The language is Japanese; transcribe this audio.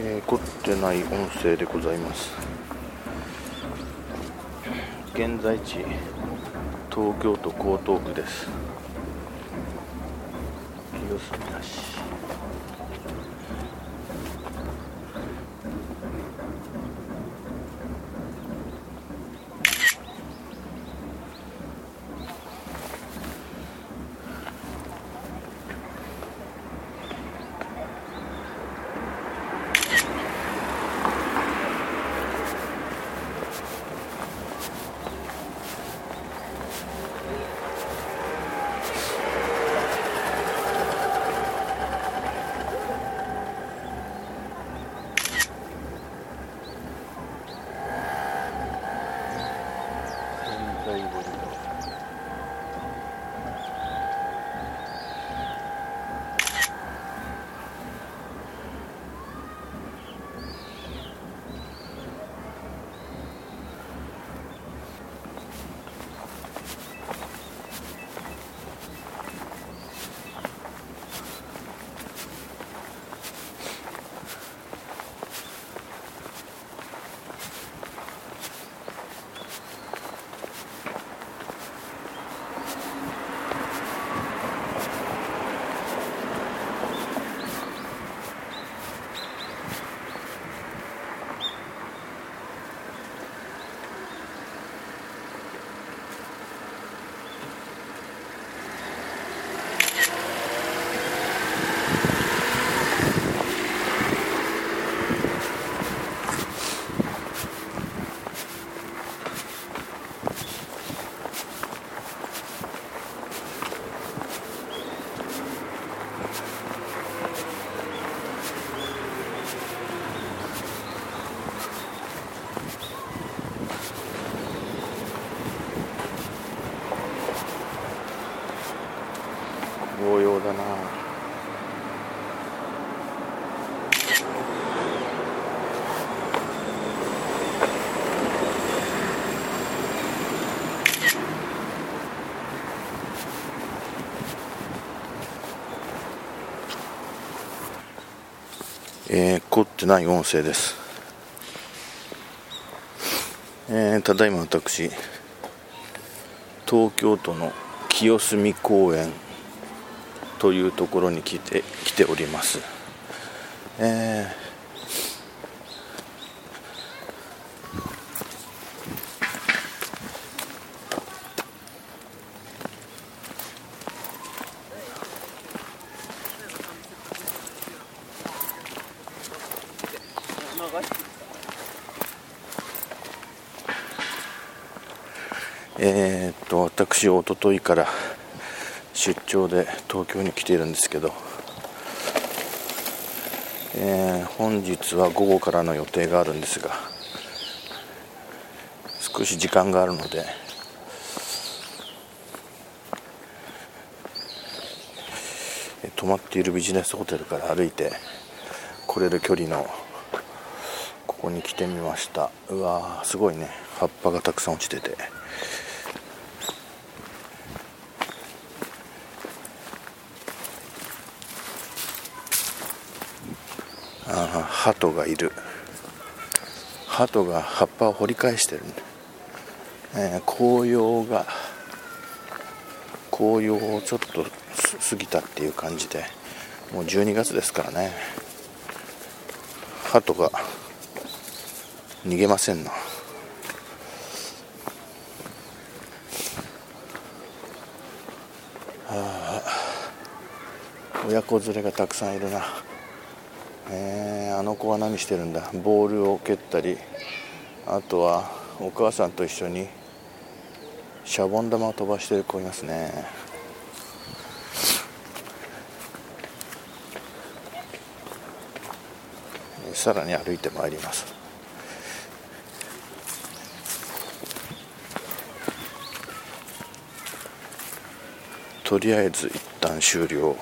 えー、凝ってない音声でございます。現在地東京都江東区です。清澄橋後に紅葉だな。えー、凝ってない音声です、えー、ただいま私東京都の清澄公園というところに来て来ております。えーえー、っと私、おとといから出張で東京に来ているんですけど、えー、本日は午後からの予定があるんですが少し時間があるので泊まっているビジネスホテルから歩いて来れる距離のここに来てみましたうわーすごいね葉っぱがたくさん落ちてて。あ鳩がいる。鳩が葉っぱを掘り返してる、えー、紅葉が紅葉をちょっと過ぎたっていう感じでもう12月ですからね。鳩が逃げませんな。あ親子連れがたくさんいるな。えー、あの子は何してるんだ？ボールを蹴ったりあとはお母さんと一緒にシャボン玉を飛ばしてる子いますね。さらに歩いてまいります。とりあえず一旦終了。